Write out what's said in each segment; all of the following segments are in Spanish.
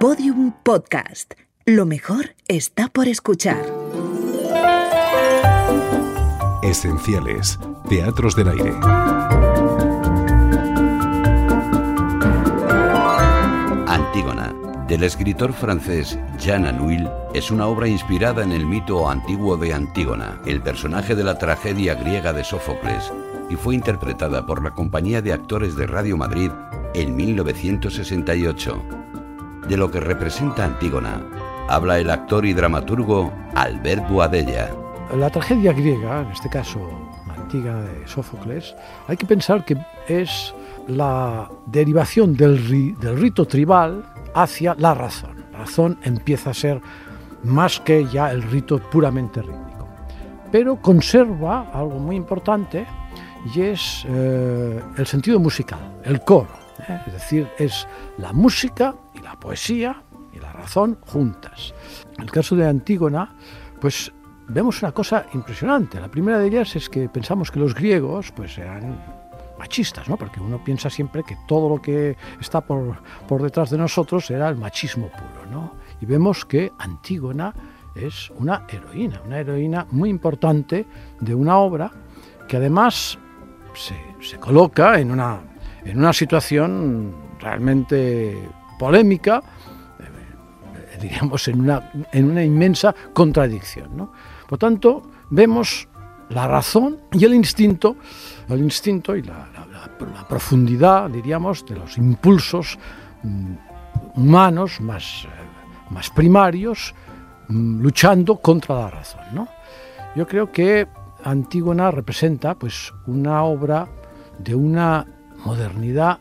Podium Podcast. Lo mejor está por escuchar. Esenciales. Teatros del Aire. Antígona, del escritor francés Jean Anouilh, es una obra inspirada en el mito antiguo de Antígona, el personaje de la tragedia griega de Sófocles, y fue interpretada por la Compañía de Actores de Radio Madrid en 1968. De lo que representa Antígona, habla el actor y dramaturgo Albert Boadella. La tragedia griega, en este caso Antígona de Sófocles, hay que pensar que es la derivación del, rito tribal hacia la razón. La razón empieza a ser más que ya el rito puramente rítmico. Pero conserva algo muy importante y es eh, el sentido musical, el coro. Es decir, es la música y la poesía y la razón juntas. En el caso de Antígona, pues vemos una cosa impresionante. La primera de ellas es que pensamos que los griegos pues eran machistas, ¿no? Porque uno piensa siempre que todo lo que está por, por detrás de nosotros era el machismo puro, ¿no? Y vemos que Antígona es una heroína, una heroína muy importante de una obra que además se, se coloca en una, en una situación realmente polémica, eh, diríamos, en una, en una inmensa contradicción. ¿no? Por tanto, vemos la razón y el instinto, el instinto y la, profundidad, diríamos, de los impulsos mm, humanos más, eh, más primarios, mm, luchando contra la razón. ¿no? Yo creo que Antígona representa pues, una obra de una modernidad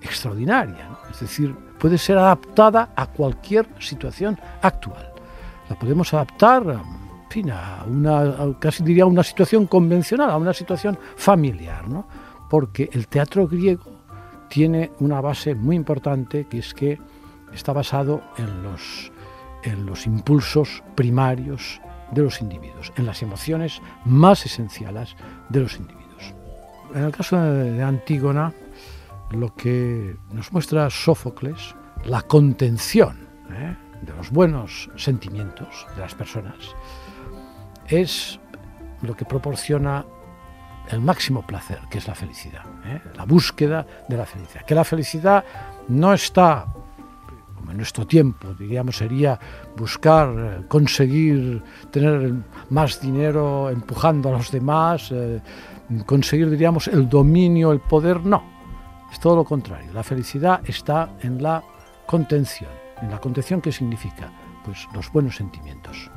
extraordinaria, es decir, puede ser adaptada a cualquier situación actual. La podemos adaptar a una, casi diría una situación convencional, a una situación familiar, ¿no? porque el teatro griego tiene una base muy importante que es que está basado en los, en los impulsos primarios de los individuos, en las emociones más esenciales de los individuos. En el caso de Antígona, lo que nos muestra Sófocles, la contención ¿eh? de los buenos sentimientos de las personas, es lo que proporciona el máximo placer, que es la felicidad, ¿eh? la búsqueda de la felicidad. Que la felicidad no está en nuestro tiempo, diríamos, sería buscar, eh, conseguir tener más dinero empujando a los demás, conseguir, diríamos, el dominio, el poder, no. Es todo lo contrario. La felicidad está en la contención. ¿En la contención qué significa? Pues los buenos sentimientos.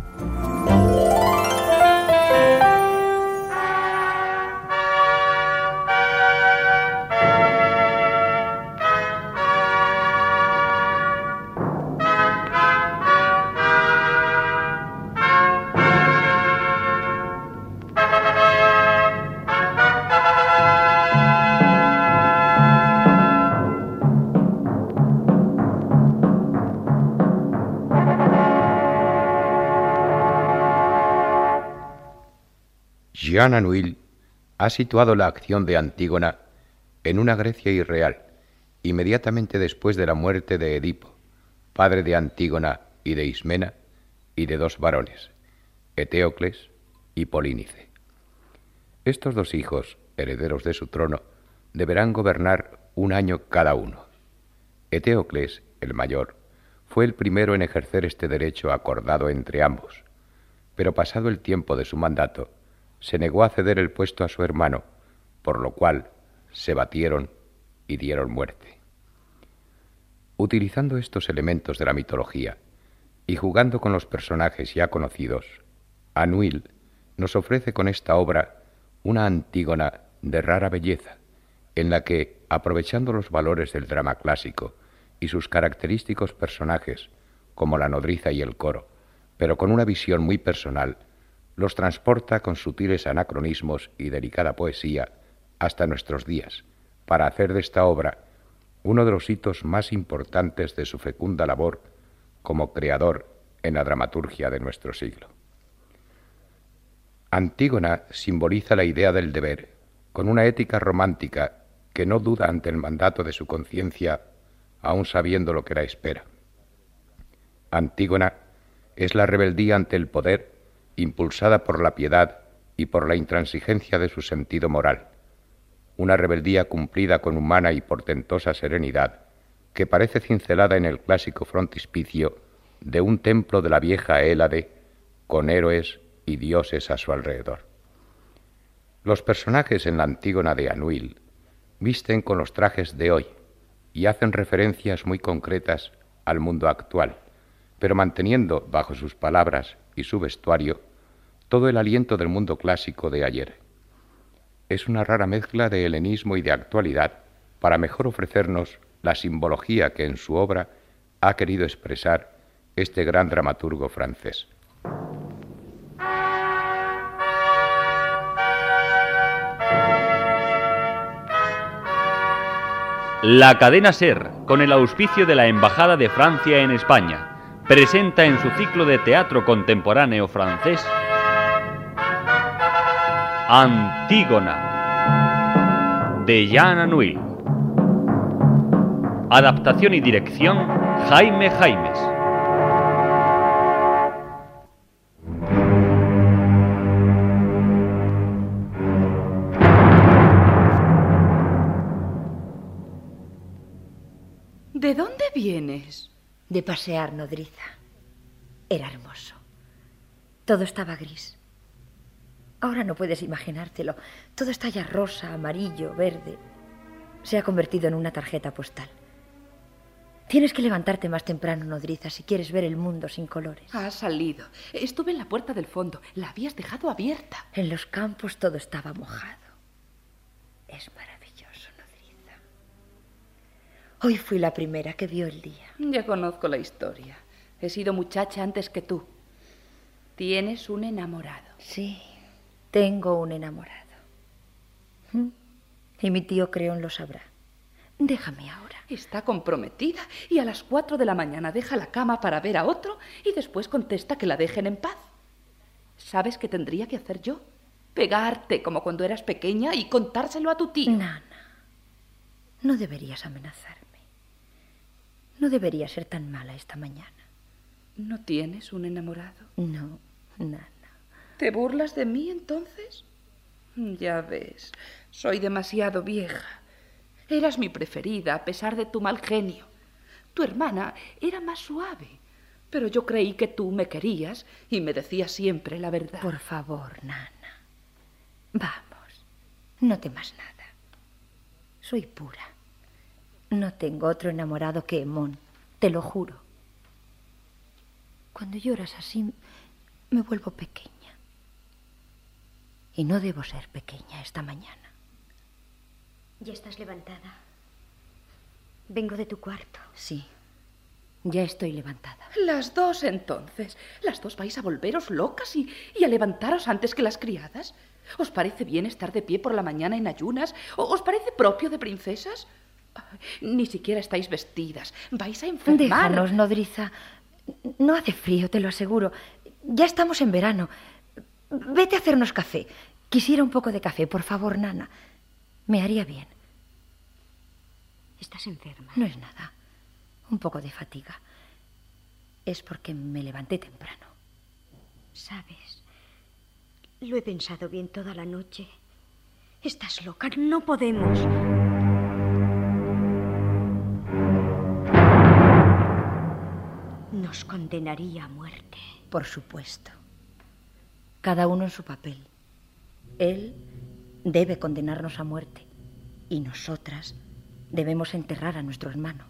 Jean Anouilh ha situado la acción de Antígona en una Grecia irreal, inmediatamente después de la muerte de Edipo, padre de Antígona y de Ismena, y de dos varones, Eteocles y Polínice. Estos dos hijos, herederos de su trono, deberán gobernar un año cada uno. Eteocles, el mayor, fue el primero en ejercer este derecho acordado entre ambos, pero pasado el tiempo de su mandato, se negó a ceder el puesto a su hermano, por lo cual se batieron y dieron muerte. Utilizando estos elementos de la mitología y jugando con los personajes ya conocidos, Anuil nos ofrece con esta obra una Antígona de rara belleza, en la que, aprovechando los valores del drama clásico y sus característicos personajes, como la nodriza y el coro, pero con una visión muy personal, los transporta con sutiles anacronismos y delicada poesía hasta nuestros días, para hacer de esta obra uno de los hitos más importantes de su fecunda labor como creador en la dramaturgia de nuestro siglo. Antígona simboliza la idea del deber, con una ética romántica que no duda ante el mandato de su conciencia, aun sabiendo lo que la espera. Antígona es la rebeldía ante el poder impulsada por la piedad y por la intransigencia de su sentido moral. Una rebeldía cumplida con humana y portentosa serenidad que parece cincelada en el clásico frontispicio de un templo de la vieja Hélade con héroes y dioses a su alrededor. Los personajes en la Antígona de Anuil visten con los trajes de hoy y hacen referencias muy concretas al mundo actual, pero manteniendo bajo sus palabras y su vestuario todo el aliento del mundo clásico de ayer. Es una rara mezcla de helenismo y de actualidad para mejor ofrecernos la simbología que en su obra ha querido expresar este gran dramaturgo francés. La cadena Ser, con el auspicio de la Embajada de Francia en España, presenta en su ciclo de teatro contemporáneo francés Antígona de Jean Anouilh. Adaptación y dirección Jaime Jaimes. ¿De dónde vienes? De pasear, nodriza. Era hermoso. Todo estaba gris. Ahora no puedes imaginártelo. Todo está ya rosa, amarillo, verde. Se ha convertido en una tarjeta postal. Tienes que levantarte más temprano, nodriza, si quieres ver el mundo sin colores. Ha salido. Estuve en la puerta del fondo. La habías dejado abierta. En los campos todo estaba mojado. Es maravilloso. Hoy fui la primera que vio el día. Ya conozco la historia. He sido muchacha antes que tú. Tienes un enamorado. Sí, tengo un enamorado. ¿Mm? Y mi tío Creón lo sabrá. Déjame ahora. Está comprometida y a las cuatro de la mañana deja la cama para ver a otro y después contesta que la dejen en paz. ¿Sabes qué tendría que hacer yo? Pegarte como cuando eras pequeña y contárselo a tu tío. Nana, no deberías amenazarme. No debería ser tan mala esta mañana. ¿No tienes un enamorado? No, nana. ¿Te burlas de mí entonces? Ya ves, soy demasiado vieja. Eras mi preferida a pesar de tu mal genio. Tu hermana era más suave, pero yo creí que tú me querías y me decías siempre la verdad. Por favor, nana. Vamos, no temas nada. Soy pura. No tengo otro enamorado que Emón, te lo juro. Cuando lloras así, me vuelvo pequeña. Y no debo ser pequeña esta mañana. ¿Ya estás levantada? Vengo de tu cuarto. Sí, ya estoy levantada. Las dos entonces. Las dos vais a volveros locas y, y a levantaros antes que las criadas. ¿Os parece bien estar de pie por la mañana en ayunas? ¿O ¿Os parece propio de princesas? Ni siquiera estáis vestidas. Vais a enfermar. Déjanos, nodriza. No hace frío, te lo aseguro. Ya estamos en verano. Vete a hacernos café. Quisiera un poco de café, por favor, nana. Me haría bien. Estás enferma. No es nada. Un poco de fatiga. Es porque me levanté temprano. ¿Sabes? Lo he pensado bien toda la noche. Estás loca. No podemos. Nos condenaría a muerte. Por supuesto. Cada uno en su papel. Él debe condenarnos a muerte y nosotras debemos enterrar a nuestro hermano.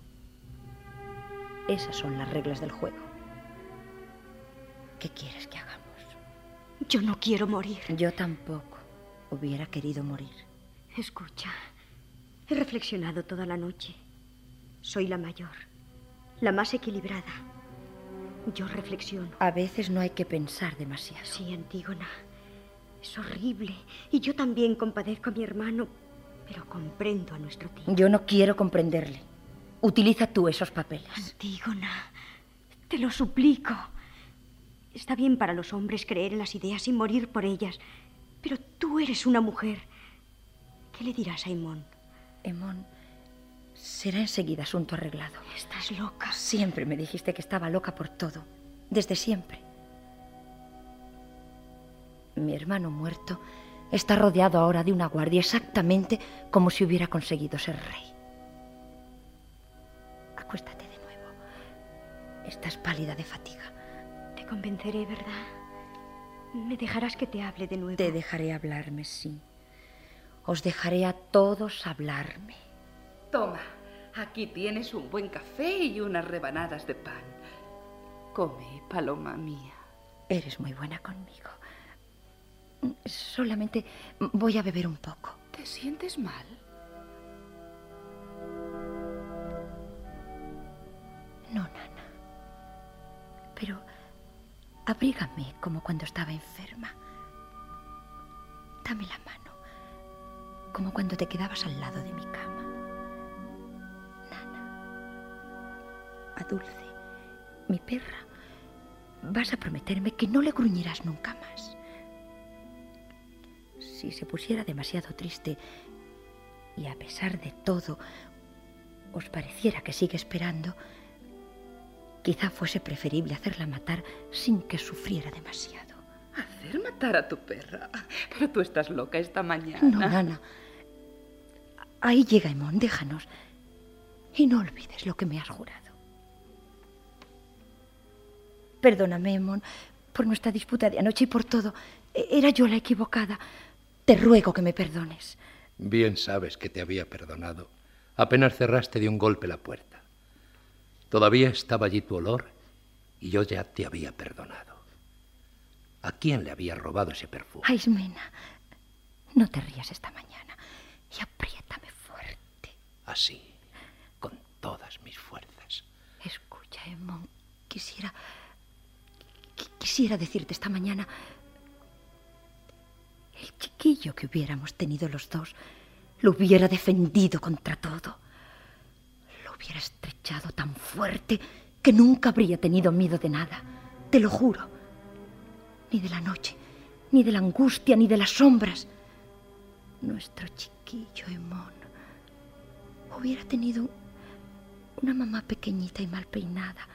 Esas son las reglas del juego. ¿Qué quieres que hagamos? Yo no quiero morir. Yo tampoco hubiera querido morir. Escucha, he reflexionado toda la noche. Soy la mayor, la más equilibrada. Yo reflexiono. A veces no hay que pensar demasiado. Sí, Antígona. Es horrible. Y yo también compadezco a mi hermano, pero comprendo a nuestro tío. Yo no quiero comprenderle. Utiliza tú esos papeles. Antígona, te lo suplico. Está bien para los hombres creer en las ideas y morir por ellas, pero tú eres una mujer. ¿Qué le dirás a Emón? Emón Será enseguida asunto arreglado. Estás loca. Siempre me dijiste que estaba loca por todo. Desde siempre. Mi hermano muerto está rodeado ahora de una guardia exactamente como si hubiera conseguido ser rey. Acuéstate de nuevo. Estás pálida de fatiga. Te convenceré, ¿verdad? Me dejarás que te hable de nuevo. Te dejaré hablarme, sí. Os dejaré a todos hablarme. Toma, aquí tienes un buen café y unas rebanadas de pan. Come, paloma mía. Eres muy buena conmigo. Solamente voy a beber un poco. ¿Te sientes mal? No, Nana. Pero abrígame como cuando estaba enferma. Dame la mano, como cuando te quedabas al lado de mi cama. A Dulce, mi perra, vas a prometerme que no le gruñirás nunca más. Si se pusiera demasiado triste y a pesar de todo os pareciera que sigue esperando, quizá fuese preferible hacerla matar sin que sufriera demasiado. ¿Hacer matar a tu perra? Pero tú estás loca esta mañana. No, Nana. Ahí llega Emón, déjanos. Y no olvides lo que me has jurado. Perdóname, Emón, por nuestra disputa de anoche y por todo. Era yo la equivocada. Te ruego que me perdones. Bien sabes que te había perdonado. Apenas cerraste de un golpe la puerta. Todavía estaba allí tu olor y yo ya te había perdonado. ¿A quién le había robado ese perfume? A Ismena. No te rías esta mañana y apriétame fuerte. Así, con todas mis fuerzas. Escucha, Emón, quisiera... Quisiera decirte esta mañana... El chiquillo que hubiéramos tenido los dos lo hubiera defendido contra todo. Lo hubiera estrechado tan fuerte que nunca habría tenido miedo de nada. Te lo juro. Ni de la noche, ni de la angustia, ni de las sombras. Nuestro chiquillo Emón hubiera tenido una mamá pequeñita y mal peinada,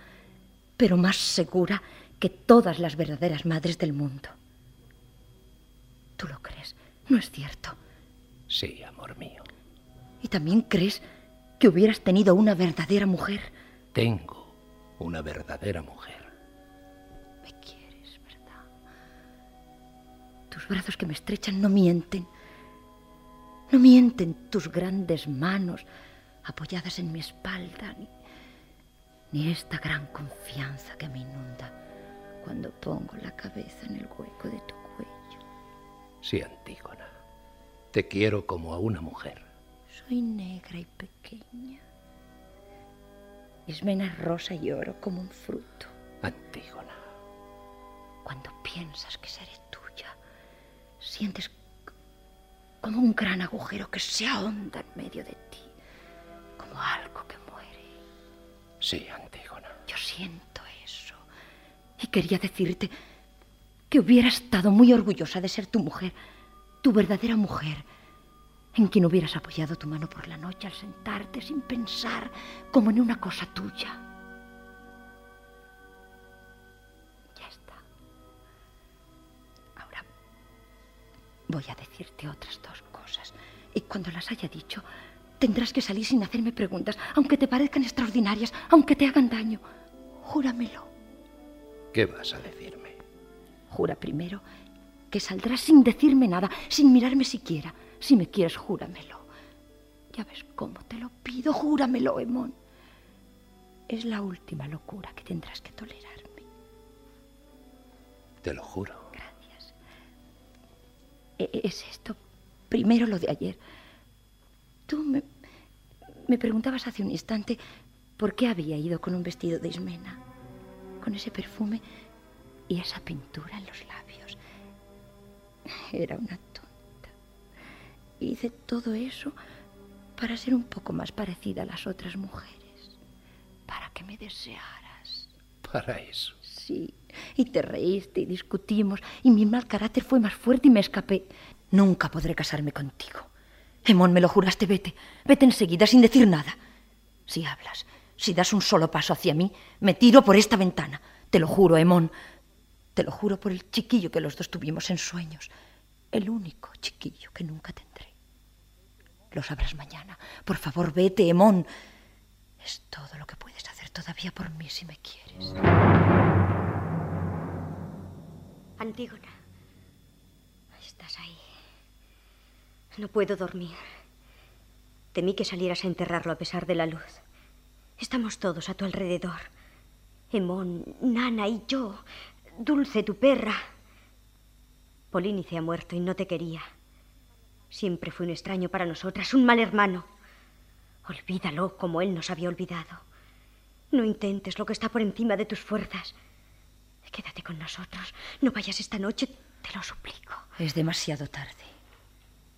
pero más segura que todas las verdaderas madres del mundo. ¿Tú lo crees? ¿No es cierto? Sí, amor mío. ¿Y también crees que hubieras tenido una verdadera mujer? Tengo una verdadera mujer. Me quieres, ¿verdad? Tus brazos que me estrechan no mienten. No mienten tus grandes manos apoyadas en mi espalda, ni, ni esta gran confianza que me inunda cuando pongo la cabeza en el hueco de tu cuello. Sí, Antígona. Te quiero como a una mujer. Soy negra y pequeña. Ismena es rosa y oro como un fruto. Antígona. Cuando piensas que seré tuya, sientes como un gran agujero que se ahonda en medio de ti, como algo que muere. Sí, Antígona. Yo siento. Y quería decirte que hubiera estado muy orgullosa de ser tu mujer, tu verdadera mujer, en quien hubieras apoyado tu mano por la noche al sentarte sin pensar, como en una cosa tuya. Ya está. Ahora voy a decirte otras dos cosas. Y cuando las haya dicho, tendrás que salir sin hacerme preguntas, aunque te parezcan extraordinarias, aunque te hagan daño. Júramelo. ¿Qué vas a decirme? Jura primero que saldrás sin decirme nada, sin mirarme siquiera. Si me quieres, júramelo. Ya ves cómo te lo pido, júramelo, Emón. Es la última locura que tendrás que tolerarme. Te lo juro. Gracias. E- Es esto, primero lo de ayer. Tú me, me preguntabas hace un instante por qué había ido con un vestido de Ismena, con ese perfume y esa pintura en los labios. Era una tonta. Hice todo eso para ser un poco más parecida a las otras mujeres, para que me desearas. Para eso. Sí, y te reíste y discutimos, y mi mal carácter fue más fuerte y me escapé. Nunca podré casarme contigo. Emón, me lo juraste, vete. Vete enseguida sin decir nada. Si hablas, si das un solo paso hacia mí, me tiro por esta ventana. Te lo juro, Emón. Te lo juro por el chiquillo que los dos tuvimos en sueños. El único chiquillo que nunca tendré. Lo sabrás mañana. Por favor, vete, Emón. Es todo lo que puedes hacer todavía por mí si me quieres. Antígona. Estás ahí. No puedo dormir. Temí que salieras a enterrarlo a pesar de la luz. Estamos todos a tu alrededor. Emón, Nana y yo. Dulce, tu perra. Polínice ha muerto y no te quería. Siempre fue un extraño para nosotras, un mal hermano. Olvídalo como él nos había olvidado. No intentes lo que está por encima de tus fuerzas. Quédate con nosotros. No vayas esta noche, te lo suplico. Es demasiado tarde.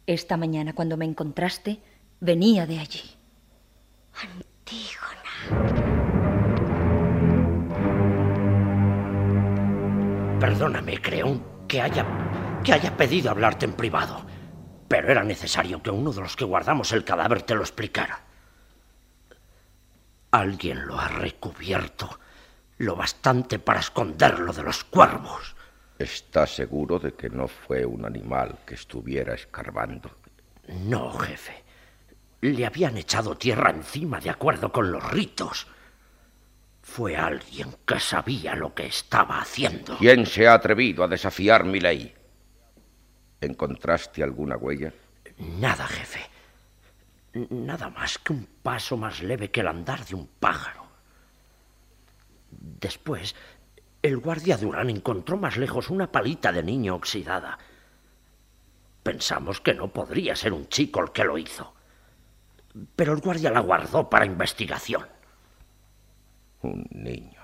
Esta mañana, cuando me encontraste, venía de allí. Antígona. Perdóname, Creón, que haya, que haya pedido hablarte en privado. Pero era necesario que uno de los que guardamos el cadáver te lo explicara. Alguien lo ha recubierto lo bastante para esconderlo de los cuervos. ¿Estás seguro de que no fue un animal que estuviera escarbando? No, jefe. Le habían echado tierra encima de acuerdo con los ritos. Fue alguien que sabía lo que estaba haciendo. ¿Quién se ha atrevido a desafiar mi ley? ¿Encontraste alguna huella? Nada, jefe. Nada más que un paso más leve que el andar de un pájaro. Después, el guardia Durán encontró más lejos una palita de niño oxidada. Pensamos que no podría ser un chico el que lo hizo. Pero el guardia la guardó para investigación. Un niño.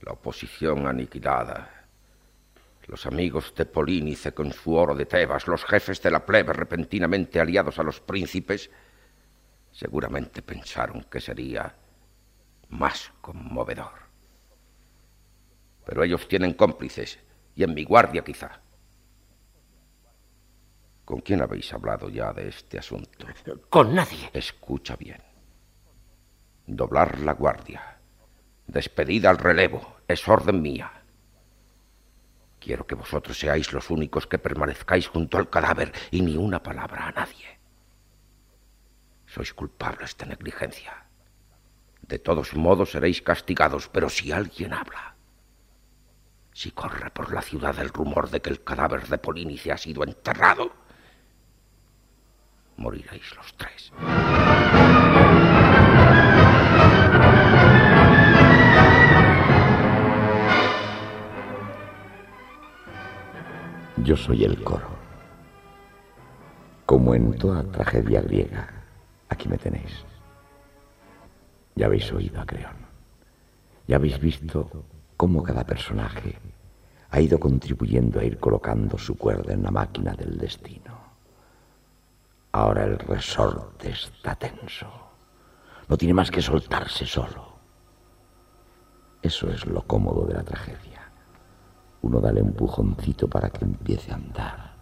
La oposición aniquilada. Los amigos de Polínice con su oro de Tebas, los jefes de la plebe repentinamente aliados a los príncipes, seguramente pensaron que sería más conmovedor. Pero ellos tienen cómplices, y en mi guardia quizá. ¿Con quién habéis hablado ya de este asunto? Con nadie. Escucha bien. Doblar la guardia. Despedida al relevo. Es orden mía. Quiero que vosotros seáis los únicos que permanezcáis junto al cadáver y ni una palabra a nadie. Sois culpables de negligencia. De todos modos seréis castigados, pero si alguien habla, si corre por la ciudad el rumor de que el cadáver de Polínice ha sido enterrado, moriréis los tres. Yo soy el coro. Como en toda tragedia griega, aquí me tenéis. Ya habéis oído a Creón. Ya habéis visto cómo cada personaje ha ido contribuyendo a ir colocando su cuerda en la máquina del destino. Ahora el resorte está tenso. No tiene más que soltarse solo. Eso es lo cómodo de la tragedia. Uno da el empujoncito para que empiece a andar.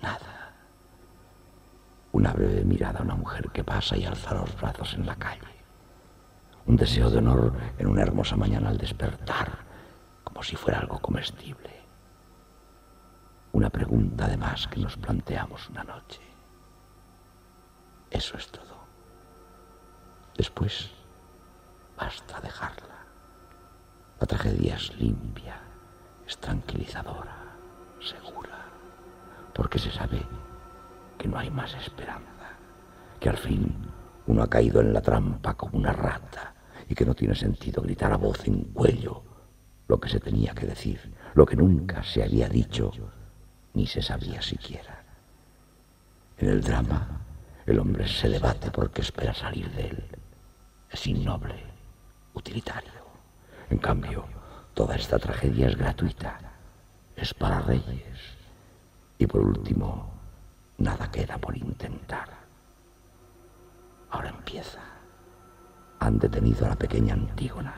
Nada. Una breve mirada a una mujer que pasa y alza los brazos en la calle un deseo de honor en una hermosa mañana al despertar, como si fuera algo comestible. Una pregunta además que nos planteamos una noche. Eso es todo. Después, basta dejarla. La tragedia es limpia, es tranquilizadora, segura, porque se sabe que no hay más esperanza, que al fin uno ha caído en la trampa como una rata y que no tiene sentido gritar a voz en cuello lo que se tenía que decir, lo que nunca se había dicho ni se sabía siquiera. En el drama, el hombre se debate porque espera salir de él. Es innoble, utilitario. En cambio, toda esta tragedia es gratuita, es para reyes. Y por último, nada queda por intentar. Ahora empieza han detenido a la pequeña Antígona.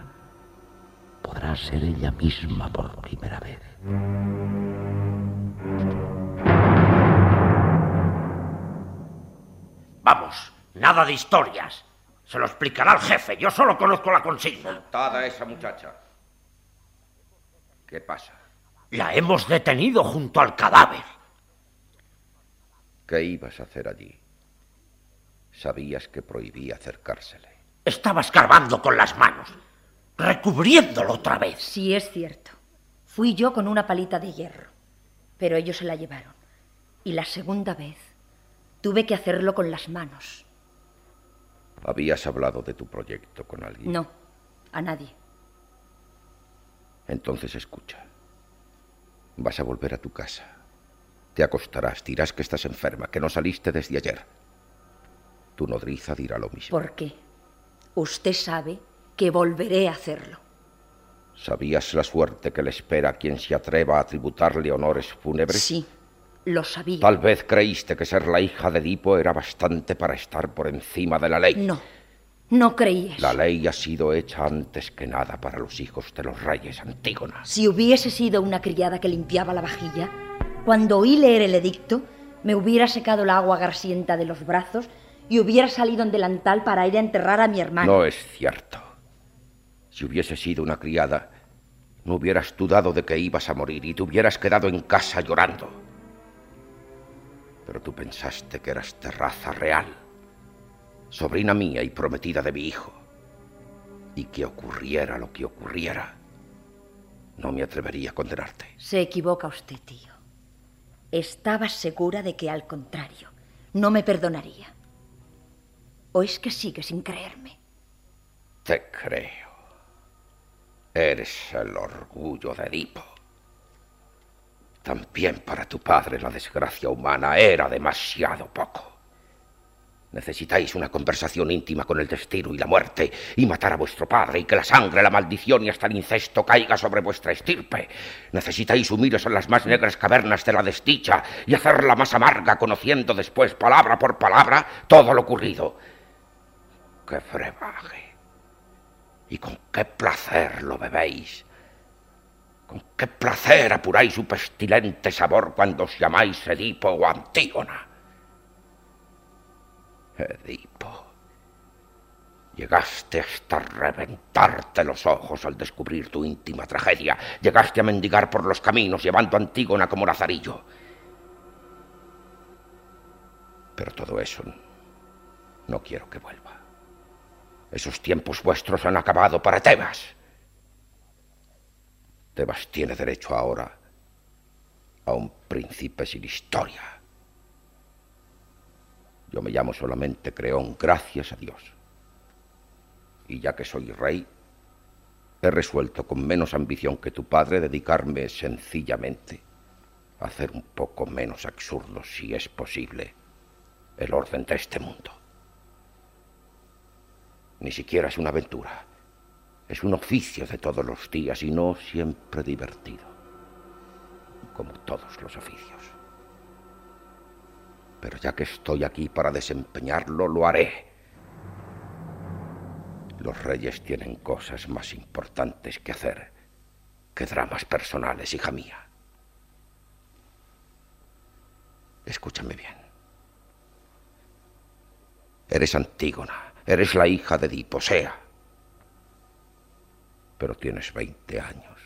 Podrá ser ella misma por primera vez. Vamos, Nada de historias. Se lo explicará el jefe. Yo solo conozco la consigna. Soltada esa muchacha. ¿Qué pasa? La hemos detenido junto al cadáver. ¿Qué ibas a hacer allí? Sabías que prohibía acercársele. Estaba escarbando con las manos, recubriéndolo otra vez. Sí, es cierto. Fui yo con una palita de hierro, pero ellos se la llevaron. Y la segunda vez tuve que hacerlo con las manos. ¿Habías hablado de tu proyecto con alguien? No, a nadie. Entonces escucha. Vas a volver a tu casa. Te acostarás, dirás que estás enferma, que no saliste desde ayer. Tu nodriza dirá lo mismo. ¿Por qué? Usted sabe que volveré a hacerlo. ¿Sabías la suerte que le espera a quien se atreva a tributarle honores fúnebres? Sí, lo sabía. Tal vez creíste que ser la hija de Edipo era bastante para estar por encima de la ley. No, no creí eso. La ley ha sido hecha antes que nada para los hijos de los reyes, Antígona. Si hubiese sido una criada que limpiaba la vajilla, cuando oí leer el edicto, me hubiera secado el agua garsienta de los brazos y hubiera salido en delantal para ir a enterrar a mi hermano. No es cierto. Si hubiese sido una criada, no hubieras dudado de que ibas a morir y te hubieras quedado en casa llorando. Pero tú pensaste que eras de raza real, sobrina mía y prometida de mi hijo. Y que ocurriera lo que ocurriera, no me atrevería a condenarte. Se equivoca usted, tío. Estaba segura de que al contrario, no me perdonaría. ¿O es que sigue sin creerme? Te creo. Eres el orgullo de Edipo. También para tu padre la desgracia humana era demasiado poco. Necesitáis una conversación íntima con el destino y la muerte, y matar a vuestro padre, y que la sangre, la maldición y hasta el incesto caiga sobre vuestra estirpe. Necesitáis sumiros en las más negras cavernas de la desdicha y hacerla más amarga, conociendo después, palabra por palabra, todo lo ocurrido. ¡Qué brebaje! ¿Y con qué placer lo bebéis? ¿Con qué placer apuráis su pestilente sabor cuando os llamáis Edipo o Antígona? Edipo. Llegaste hasta reventarte los ojos al descubrir tu íntima tragedia. Llegaste a mendigar por los caminos llevando a Antígona como lazarillo. Pero todo eso no quiero que vuelva. Esos tiempos vuestros han acabado para Tebas. Tebas tiene derecho ahora a un príncipe sin historia. Yo me llamo solamente Creón, gracias a Dios. Y ya que soy rey, he resuelto con menos ambición que tu padre dedicarme sencillamente a hacer un poco menos absurdo, si es posible, el orden de este mundo. Ni siquiera es una aventura. Es un oficio de todos los días y no siempre divertido, como todos los oficios. Pero ya que estoy aquí para desempeñarlo, lo haré. Los reyes tienen cosas más importantes que hacer que dramas personales, hija mía. Escúchame bien. Eres Antígona, eres la hija de Diposea, pero tienes 20 años.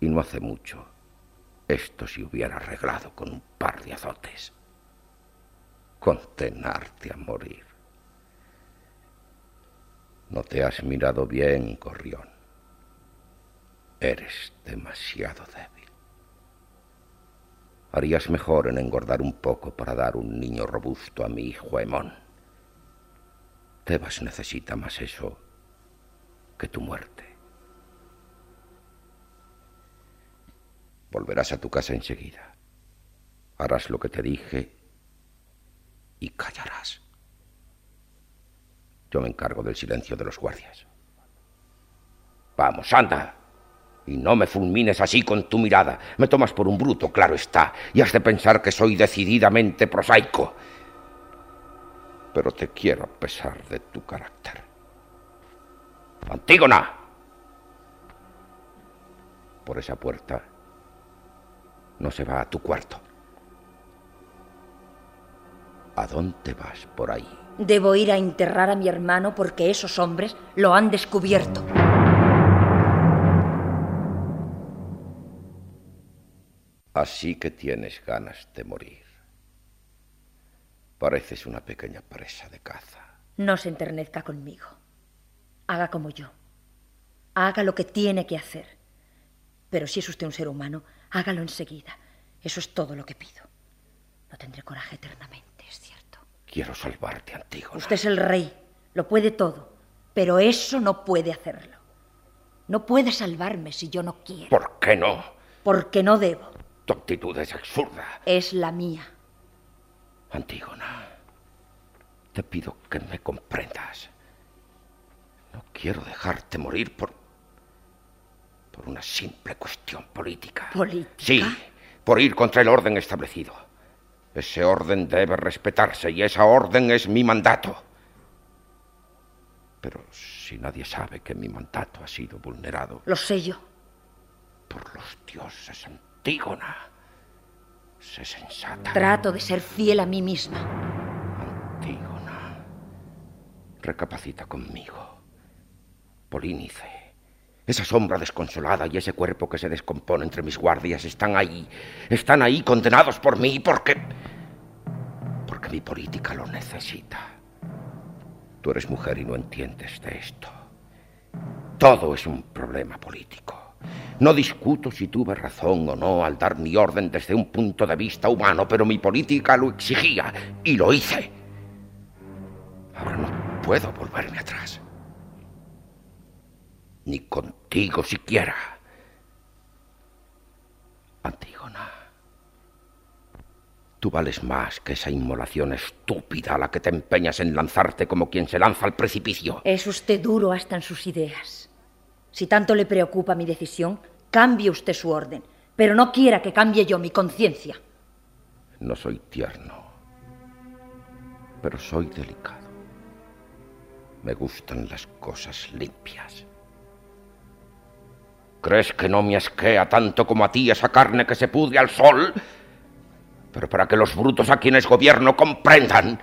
Y no hace mucho esto se hubiera arreglado con un par de azotes. Condenarte a morir. No te has mirado bien, Corrión. Eres demasiado débil. Harías mejor en engordar un poco para dar un niño robusto a mi hijo Hemón. Tebas necesita más eso que tu muerte. Volverás a tu casa enseguida. Harás lo que te dije y callarás. Yo me encargo del silencio de los guardias. Vamos, anda. Y no me fulmines así con tu mirada. Me tomas por un bruto, claro está, y has de pensar que soy decididamente prosaico. Pero te quiero a pesar de tu carácter. Antígona. Por esa puerta no se va a tu cuarto. ¿A dónde vas por ahí? Debo ir a enterrar a mi hermano porque esos hombres lo han descubierto. Así que tienes ganas de morir. Pareces una pequeña presa de caza. No se enternezca conmigo. Haga como yo. Haga lo que tiene que hacer. Pero si es usted un ser humano, hágalo enseguida. Eso es todo lo que pido. No tendré coraje eternamente, es cierto. Quiero salvarte, Antígona. Usted es el rey, lo puede todo, pero eso no puede hacerlo. No puede salvarme si yo no quiero. ¿Por qué no? Porque no debo. Tu actitud es absurda. Es la mía. Antígona, te pido que me comprendas. No quiero dejarte morir por. por una simple cuestión política. ¿Política? Sí, por ir contra el orden establecido. Ese orden debe respetarse y esa orden es mi mandato. Pero si nadie sabe que mi mandato ha sido vulnerado. Lo sé yo. Por los dioses, Antígona. Sé sensata. Trato de ser fiel a mí misma. Antígona. Recapacita conmigo. Polínice. Esa sombra desconsolada y ese cuerpo que se descompone entre mis guardias están ahí. Están ahí condenados por mí porque... porque mi política lo necesita. Tú eres mujer y no entiendes de esto. Todo es un problema político. No discuto si tuve razón o no al dar mi orden desde un punto de vista humano, pero mi política lo exigía y lo hice. Ahora no puedo volverme atrás. Ni contigo siquiera. Antígona. Tú vales más que esa inmolación estúpida a la que te empeñas en lanzarte como quien se lanza al precipicio. Es usted duro hasta en sus ideas. Si tanto le preocupa mi decisión, cambie usted su orden, pero no quiera que cambie yo mi conciencia. No soy tierno, pero soy delicado. Me gustan las cosas limpias. ¿Crees que no me asquea tanto como a ti esa carne que se pudre al sol? Pero para que los brutos a quienes gobierno comprendan,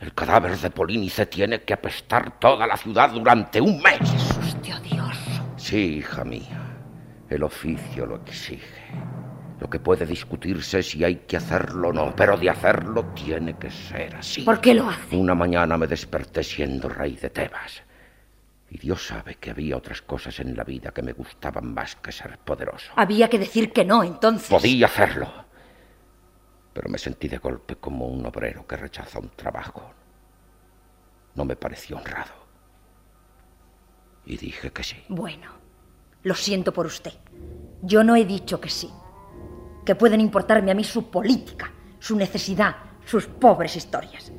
el cadáver de Polínice tiene que apestar toda la ciudad durante un mes. Es usted odioso. Sí, hija mía. El oficio lo exige. Lo que puede discutirse es si hay que hacerlo o no, pero de hacerlo tiene que ser así. ¿Por qué lo hace? Una mañana me desperté siendo rey de Tebas. Y Dios sabe que había otras cosas en la vida que me gustaban más que ser poderoso. Había que decir que no, entonces. Podía hacerlo. Pero me sentí de golpe como un obrero que rechaza un trabajo. No me pareció honrado. Y dije que sí. Bueno, lo siento por usted. Yo no he dicho que sí. Que pueden importarme a mí su política, su necesidad, sus pobres historias.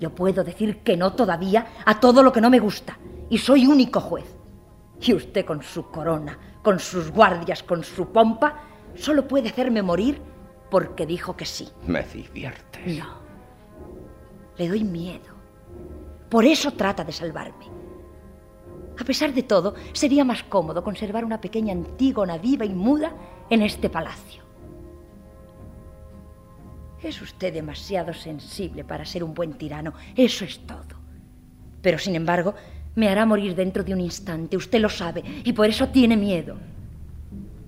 Yo puedo decir que no todavía a todo lo que no me gusta. Y soy único juez. Y usted con su corona, con sus guardias, con su pompa, solo puede hacerme morir porque dijo que sí. Me diviertes. No. Le doy miedo. Por eso trata de salvarme. A pesar de todo, sería más cómodo conservar una pequeña Antígona viva y muda en este palacio. Es usted demasiado sensible para ser un buen tirano, eso es todo. Pero, sin embargo, me hará morir dentro de un instante, usted lo sabe, y por eso tiene miedo.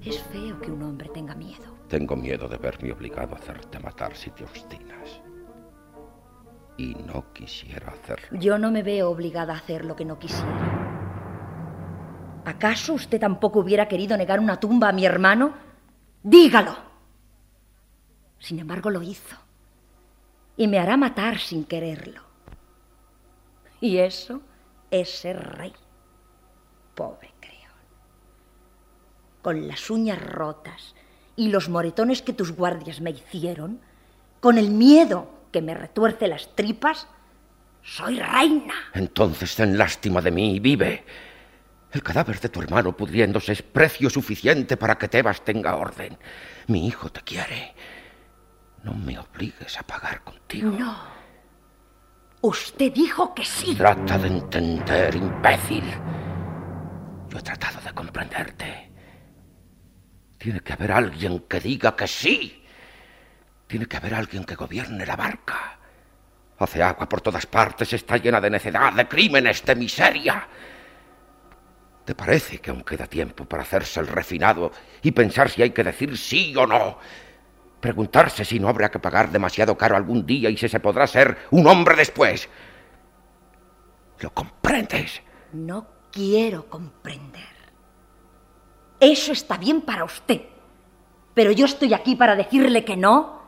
Es feo que un hombre tenga miedo. Tengo miedo de verme obligado a hacerte matar si te obstinas. Y no quisiera hacerlo. Yo no me veo obligada a hacer lo que no quisiera. ¿Acaso usted tampoco hubiera querido negar una tumba a mi hermano? Dígalo. Sin embargo, lo hizo. Y me hará matar sin quererlo. Y eso es ser rey. Pobre creón. Con las uñas rotas y los moretones que tus guardias me hicieron, con el miedo que me retuerce las tripas, soy reina. Entonces ten lástima de mí y vive. El cadáver de tu hermano pudriéndose es precio suficiente para que Tebas tenga orden. Mi hijo te quiere. No me obligues a pagar contigo. No. Usted dijo que sí. Trata de entender, imbécil. Yo he tratado de comprenderte. Tiene que haber alguien que diga que sí. Tiene que haber alguien que gobierne la barca. Hace agua por todas partes, está llena de necedad, de crímenes, de miseria. ¿Te parece que aún queda tiempo para hacerse el refinado y pensar si hay que decir sí o no? Preguntarse si no habrá que pagar demasiado caro algún día y si se podrá ser un hombre después. ¿Lo comprendes? No quiero comprender. Eso está bien para usted. Pero yo estoy aquí para decirle que no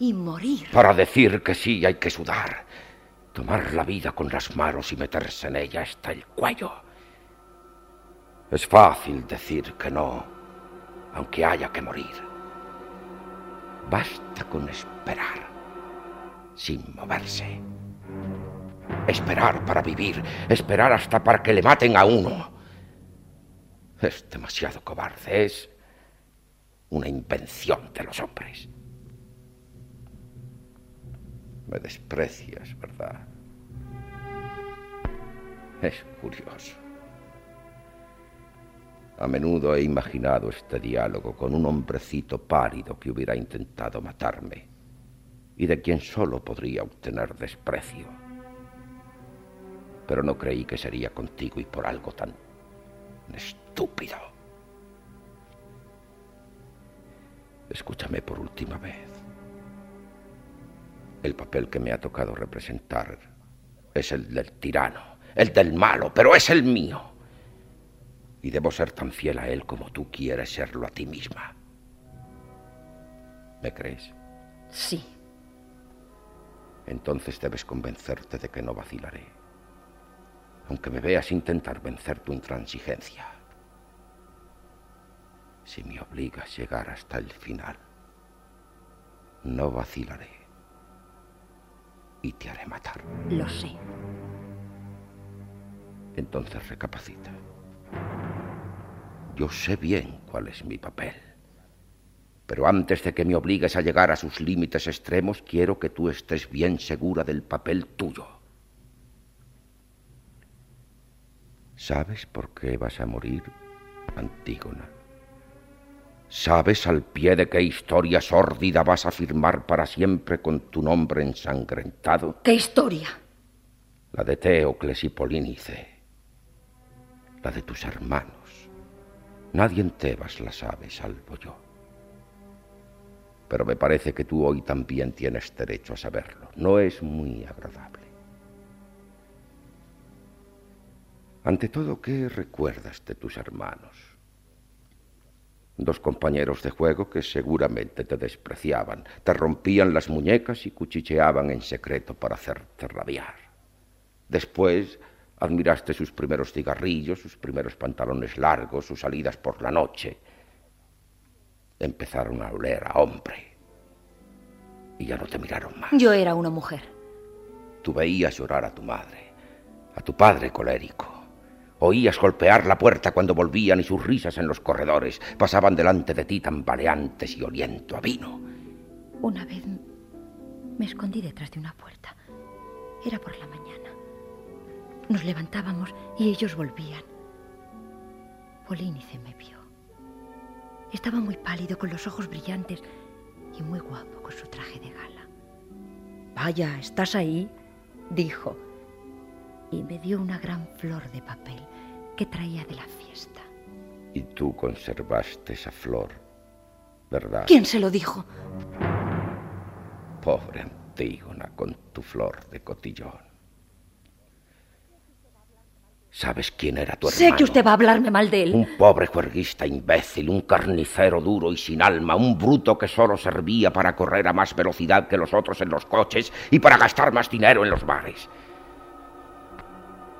y morir. Para decir que sí hay que sudar. Tomar la vida con las manos y meterse en ella hasta el cuello. Es fácil decir que no, aunque haya que morir. Basta con esperar, sin moverse. Esperar para vivir, esperar hasta para que le maten a uno. Es demasiado cobarde, es una invención de los hombres. Me desprecias, ¿verdad? Es curioso. A menudo he imaginado este diálogo con un hombrecito pálido que hubiera intentado matarme y de quien solo podría obtener desprecio. Pero no creí que sería contigo y por algo tan estúpido. Escúchame por última vez. El papel que me ha tocado representar es el del tirano, el del malo, pero es el mío. Y debo ser tan fiel a él como tú quieres serlo a ti misma. ¿Me crees? Sí. Entonces debes convencerte de que no vacilaré. Aunque me veas intentar vencer tu intransigencia. Si me obligas a llegar hasta el final, no vacilaré. Y te haré matar. Lo sé. Entonces recapacita. Yo sé bien cuál es mi papel. Pero antes de que me obligues a llegar a sus límites extremos, quiero que tú estés bien segura del papel tuyo. ¿Sabes por qué vas a morir, Antígona? ¿Sabes al pie de qué historia sórdida vas a firmar para siempre con tu nombre ensangrentado? ¿Qué historia? La de Teocles y Polínice. La de tus hermanos. Nadie en Tebas la sabe, salvo yo. Pero me parece que tú hoy también tienes derecho a saberlo. No es muy agradable. Ante todo, ¿qué recuerdas de tus hermanos? Dos compañeros de juego que seguramente te despreciaban, te rompían las muñecas y cuchicheaban en secreto para hacerte rabiar. Después admiraste sus primeros cigarrillos, sus primeros pantalones largos, sus salidas por la noche. Empezaron a oler a hombre. Y ya no te miraron más. Yo era una mujer. Tú veías llorar a tu madre, a tu padre colérico. Oías golpear la puerta cuando volvían y sus risas en los corredores pasaban delante de ti tambaleantes y oliendo a vino. Una vez me escondí detrás de una puerta. Era por la mañana. Nos levantábamos y ellos volvían. Polínice me vio. Estaba muy pálido, con los ojos brillantes y muy guapo con su traje de gala. Vaya, ¿estás ahí? dijo. Y me dio una gran flor de papel que traía de la fiesta. Y tú conservaste esa flor, ¿verdad? ¿Quién se lo dijo? Pobre Antígona con tu flor de cotillón. ¿Sabes quién era tu hermano? Sé que usted va a hablarme mal de él. Un pobre juerguista imbécil, un carnicero duro y sin alma, un bruto que solo servía para correr a más velocidad que los otros en los coches y para gastar más dinero en los bares.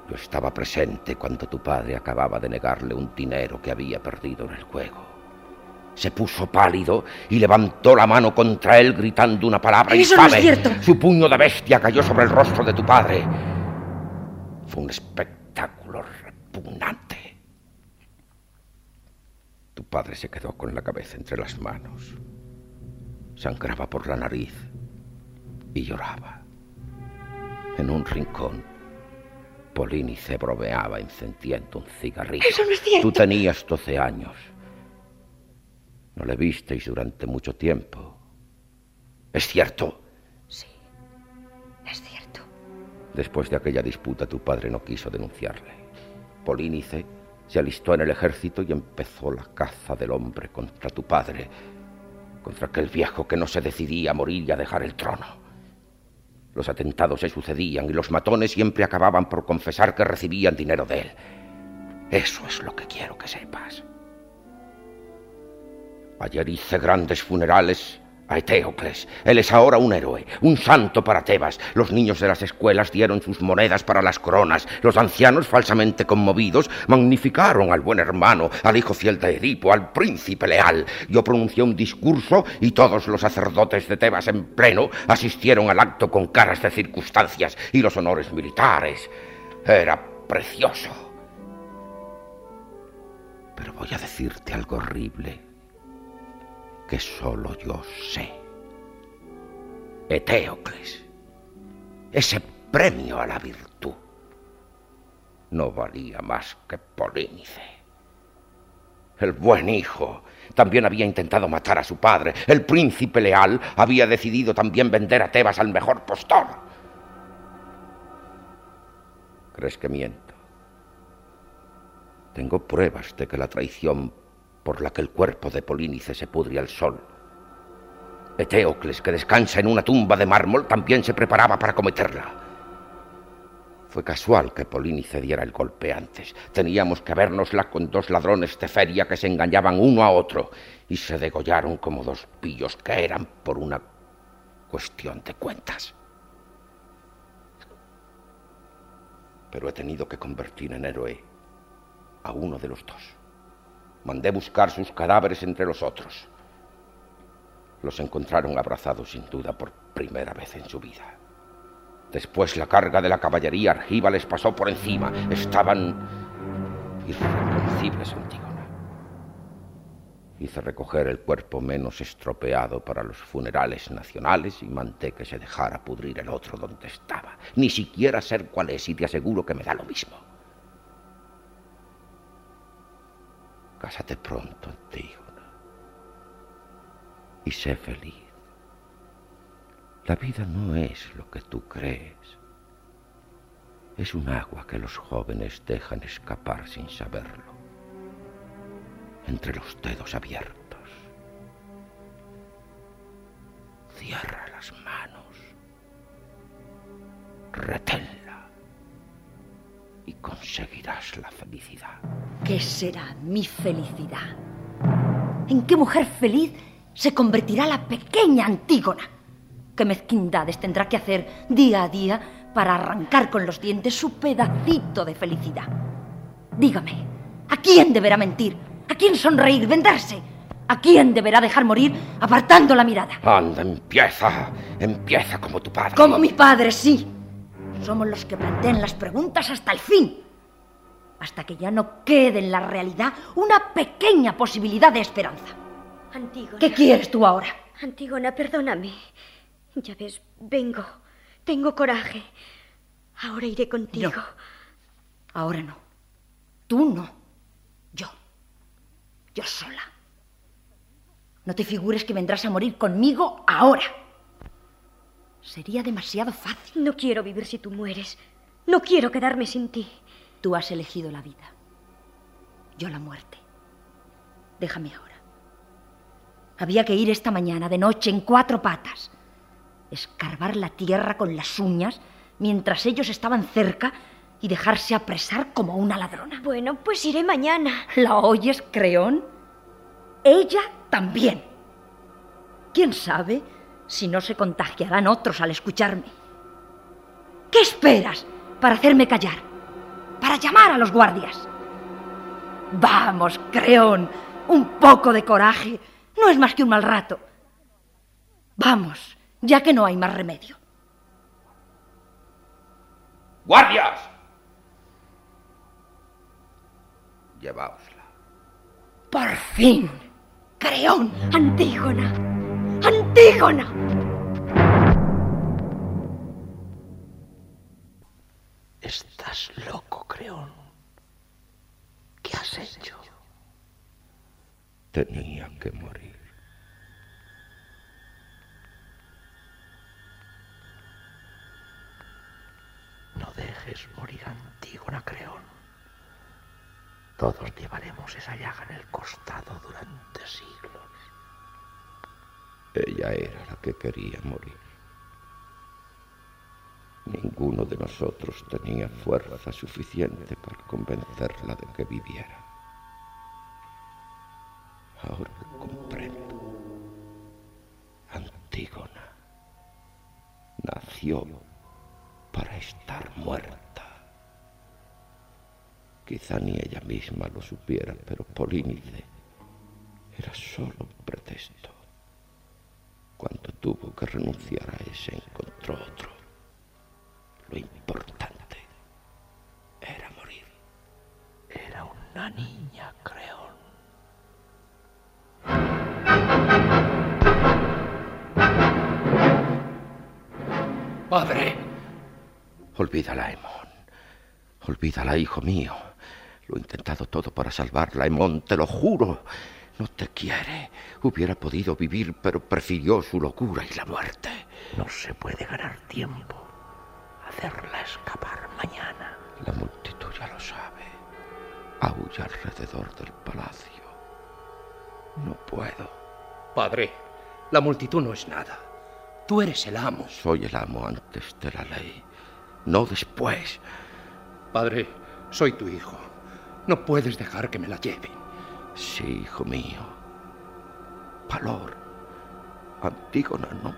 Yo estaba presente cuando tu padre acababa de negarle un dinero que había perdido en el juego. Se puso pálido y levantó la mano contra él gritando una palabra Eso infame. no es cierto. Su puño de bestia cayó sobre el rostro de tu padre. Fue un espectáculo repugnante. Tu padre se quedó con la cabeza entre las manos. Sangraba por la nariz y lloraba. En un rincón, Polínice bromeaba encendiendo un cigarrillo. Eso no es cierto. Tú tenías doce años. No le visteis durante mucho tiempo. ¿Es cierto? Es cierto. Después de aquella disputa tu padre no quiso denunciarle. Polínice se alistó en el ejército y empezó la caza del hombre contra tu padre, contra aquel viejo que no se decidía a morir y a dejar el trono. Los atentados se sucedían y los matones siempre acababan por confesar que recibían dinero de él. Eso es lo que quiero que sepas. Ayer hice grandes funerales a Eteocles. Él es ahora un héroe, un santo para Tebas. Los niños de las escuelas dieron sus monedas para las coronas. Los ancianos, falsamente conmovidos, magnificaron al buen hermano, al hijo fiel de Edipo, al príncipe leal. Yo pronuncié un discurso y todos los sacerdotes de Tebas en pleno asistieron al acto con caras de circunstancias y los honores militares. Era precioso. Pero voy a decirte algo horrible que solo yo sé. Eteocles, ese premio a la virtud, no valía más que Polínice. El buen hijo también había intentado matar a su padre. El príncipe leal había decidido también vender a Tebas al mejor postor. ¿Crees que miento? Tengo pruebas de que la traición por la que el cuerpo de Polínice se pudre al sol. Eteocles, que descansa en una tumba de mármol, también se preparaba para cometerla. Fue casual que Polínice diera el golpe antes. Teníamos que vernosla con dos ladrones de feria que se engañaban uno a otro y se degollaron como dos pillos que eran por una cuestión de cuentas. Pero he tenido que convertir en héroe a uno de los dos. Mandé buscar sus cadáveres entre los otros. Los encontraron abrazados sin duda por primera vez en su vida. Después la carga de la caballería argiva les pasó por encima. Estaban irreconocibles, Antígona. Hice recoger el cuerpo menos estropeado para los funerales nacionales y mandé que se dejara pudrir el otro donde estaba. Ni siquiera ser cuál es y te aseguro que me da lo mismo. Cásate pronto, Antígona. Y sé feliz. La vida no es lo que tú crees. Es un agua que los jóvenes dejan escapar sin saberlo. Entre los dedos abiertos. Cierra las manos. Reténla. Y conseguirás la felicidad. ¿Qué será mi felicidad? ¿En qué mujer feliz se convertirá la pequeña Antígona? ¿Qué mezquindades tendrá que hacer día a día para arrancar con los dientes su pedacito de felicidad? Dígame, ¿a quién deberá mentir? ¿A quién sonreír, venderse? ¿A quién deberá dejar morir apartando la mirada? Anda, empieza, empieza como tu padre. Como mi padre, sí. Somos los que plantean las preguntas hasta el fin hasta que ya no quede en la realidad una pequeña posibilidad de esperanza. Antígona. ¿Qué quieres tú ahora? Antígona, perdóname. Ya ves, vengo. Tengo coraje. Ahora iré contigo. No. Ahora no. Tú no. Yo. Yo sola. No te figures que vendrás a morir conmigo ahora. Sería demasiado fácil. No quiero vivir si tú mueres. No quiero quedarme sin ti. Tú has elegido la vida. Yo la muerte. Déjame ahora. Había que ir esta mañana de noche en cuatro patas. Escarbar la tierra con las uñas mientras ellos estaban cerca y dejarse apresar como una ladrona. Bueno, pues iré mañana. ¿La oyes, Creón? Ella también. ¿Quién sabe si no se contagiarán otros al escucharme? ¿Qué esperas para hacerme callar? para llamar a los guardias. Vamos, Creón, un poco de coraje. No es más que un mal rato. Vamos, ya que no hay más remedio. ¡Guardias! Lleváosla. Por fin. Creón. Antígona. Antígona. Estás loco, Creón. ¿Qué has hecho? Tenía que morir. dejes morir, Antígona Creón. Todos llevaremos esa llaga en el costado durante siglos. Ella era la que quería morir. Ninguno de nosotros tenía fuerza suficiente para convencerla de que viviera. Ahora comprendo. Antígona nació para estar muerta. Quizá ni ella misma lo supiera, pero Polínice era solo un pretexto. Cuando tuvo que renunciar a ese, encontró otro. Lo importante era morir. Era una niña, Creón. Padre. Olvídala, Emón. Olvídala, hijo mío. Lo he intentado todo para salvarla, Emón, te lo juro. No te quiere. Hubiera podido vivir, pero prefirió su locura y la muerte. No se puede ganar tiempo. Hacerla escapar mañana. La multitud ya lo sabe. Aúlla alrededor del palacio. No puedo. Padre, la multitud no es nada. Tú eres el amo. Soy el amo antes de la ley, no después. Padre, soy tu hijo. No puedes dejar que me la lleven. Sí, hijo mío. Valor. Antígona no,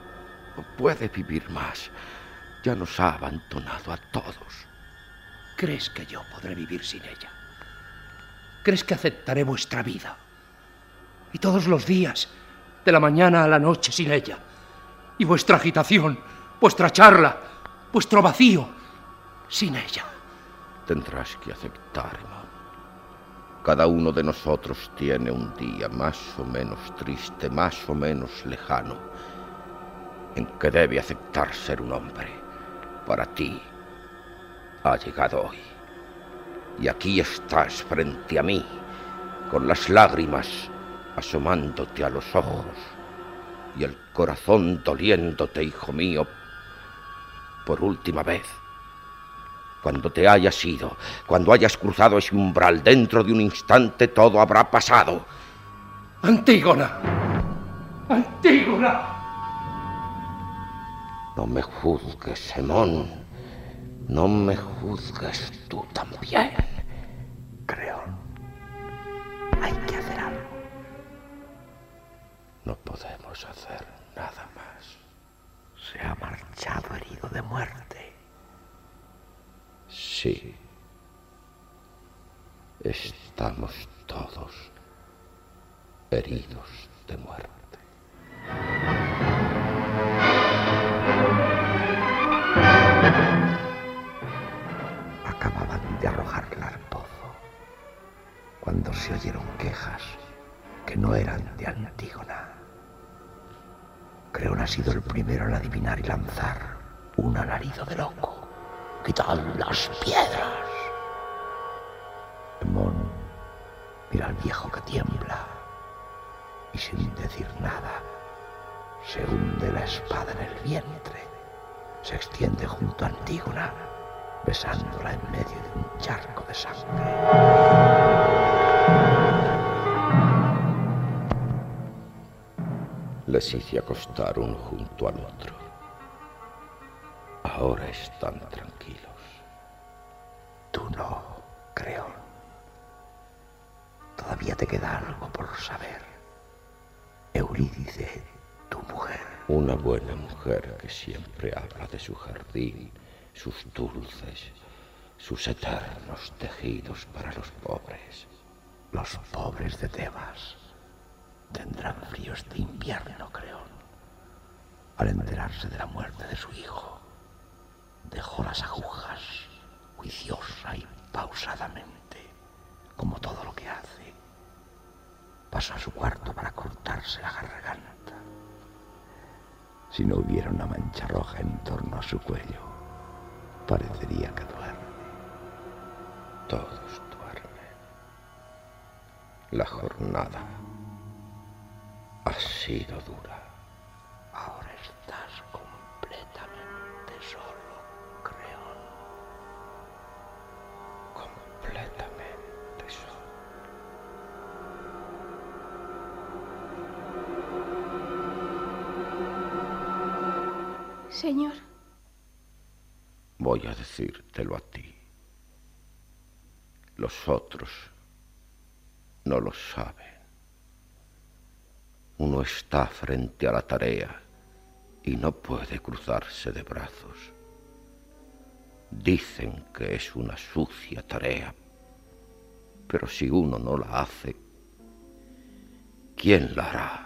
no puede vivir más. Ya nos ha abandonado a todos. ¿Crees que yo podré vivir sin ella? ¿Crees que aceptaré vuestra vida? Y todos los días, de la mañana a la noche sin ella. Y vuestra agitación, vuestra charla, vuestro vacío, sin ella. Tendrás que aceptar, Emón. Cada uno de nosotros tiene un día más o menos triste, más o menos lejano, en que debe aceptar ser un hombre. Para ti ha llegado hoy. Y aquí estás frente a mí, con las lágrimas asomándote a los ojos y el corazón doliéndote, hijo mío, por última vez. Cuando te hayas ido, cuando hayas cruzado ese umbral, dentro de un instante todo habrá pasado. Antígona. Antígona. No me juzgues, Emón. No me juzgues tú también. Creón. Hay que hacer algo. No podemos hacer nada más. Se ha marchado herido de muerte. Sí. Estamos todos heridos de muerte. Acababan de arrojarla al pozo cuando se oyeron quejas que no eran de Antígona. Creón ha sido el primero en adivinar y lanzar un alarido de loco. ¡Quitad las piedras! Emón mira al viejo que tiembla y sin decir nada se hunde la espada en el vientre, se extiende junto a Antígona, besándola en medio de un charco de sangre. Les hice acostar uno junto al otro. Ahora están tranquilos. Tú no, Creón. Todavía te queda algo por saber. Eurídice, tu mujer. Una buena mujer que siempre habla de su jardín, sus dulces, sus eternos tejidos para los pobres. Los pobres de Tebas tendrán frío este invierno, Creón. Al enterarse de la muerte de su hijo, dejó las agujas juiciosa y pausadamente, como todo lo que hace. Pasó a su cuarto para cortarse la garganta. Si no hubiera una mancha roja en torno a su cuello, parecería que duerme. Todos duermen. La jornada ha sido dura. Señor. Voy a decírtelo a ti. Los otros no lo saben. Uno está frente a la tarea y no puede cruzarse de brazos. Dicen que es una sucia tarea, pero si uno no la hace, ¿quién la hará?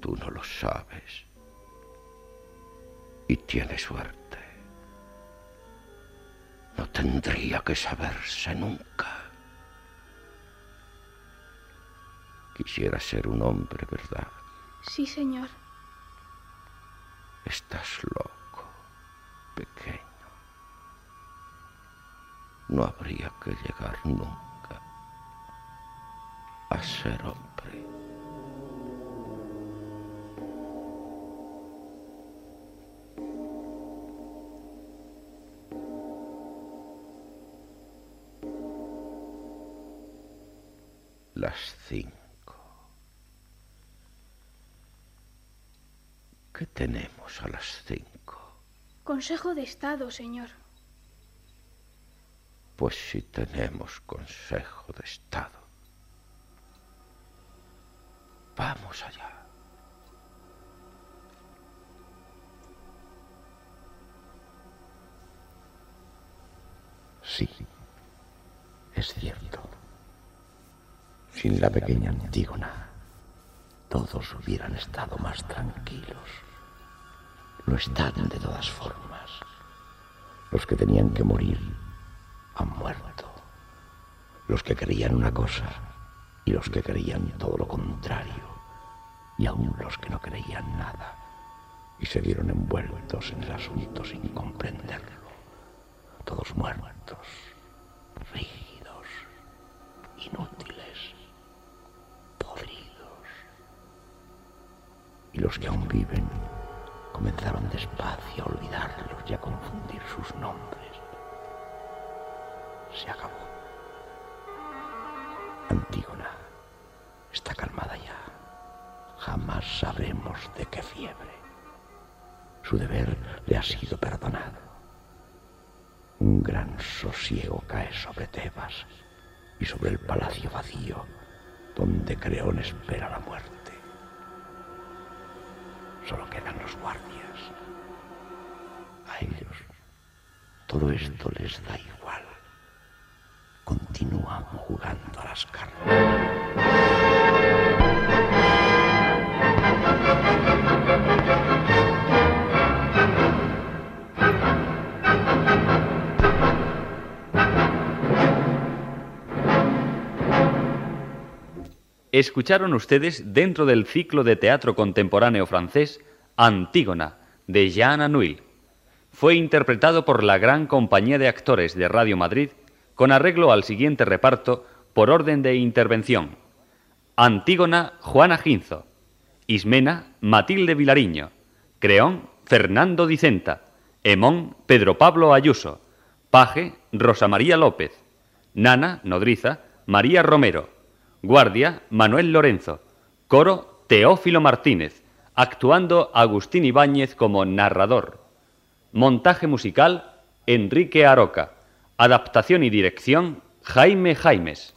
Tú no lo sabes y tienes suerte. No tendría que saberse nunca. Quisiera ser un hombre, ¿verdad? Sí, señor. Estás loco, pequeño. No habría que llegar nunca a ser hombre. Las cinco. ¿Qué tenemos a las cinco? Consejo de Estado, señor. Pues si tenemos Consejo de Estado. Vamos allá. Sí, es cierto. Sin la pequeña Antígona, todos hubieran estado más tranquilos. Lo están de todas formas. Los que tenían que morir han muerto. Los que creían una cosa y los que creían todo lo contrario. Y aún los que no creían nada y se vieron envueltos en el asunto sin comprenderlo. Todos muertos, rígidos, inútiles, Y los que aún viven comenzaron despacio a olvidarlos y a confundir sus nombres. Se acabó. Antígona está calmada ya. Jamás sabremos de qué fiebre. Su deber le ha sido perdonado. Un gran sosiego cae sobre Tebas y sobre el palacio vacío donde Creón espera la muerte. Solo quedan los guardias. A ellos todo esto les da igual. Continúan jugando a las Escucharon ustedes dentro del ciclo de teatro contemporáneo francés Antígona, de Jean Anouilh. Fue interpretado por la gran compañía de actores de Radio Madrid con arreglo al siguiente reparto por orden de intervención. Antígona Juana Ginzo, Ismena Matilde Vilariño, Creón Fernando Dicenta, Emón Pedro Pablo Ayuso, Paje Rosa María López, Nana Nodriza María Romero, Guardia Manuel Lorenzo, Coro Teófilo Martínez, actuando Agustín Ibáñez como narrador. Montaje musical Enrique Aroca. Adaptación y dirección Jaime Jaimes.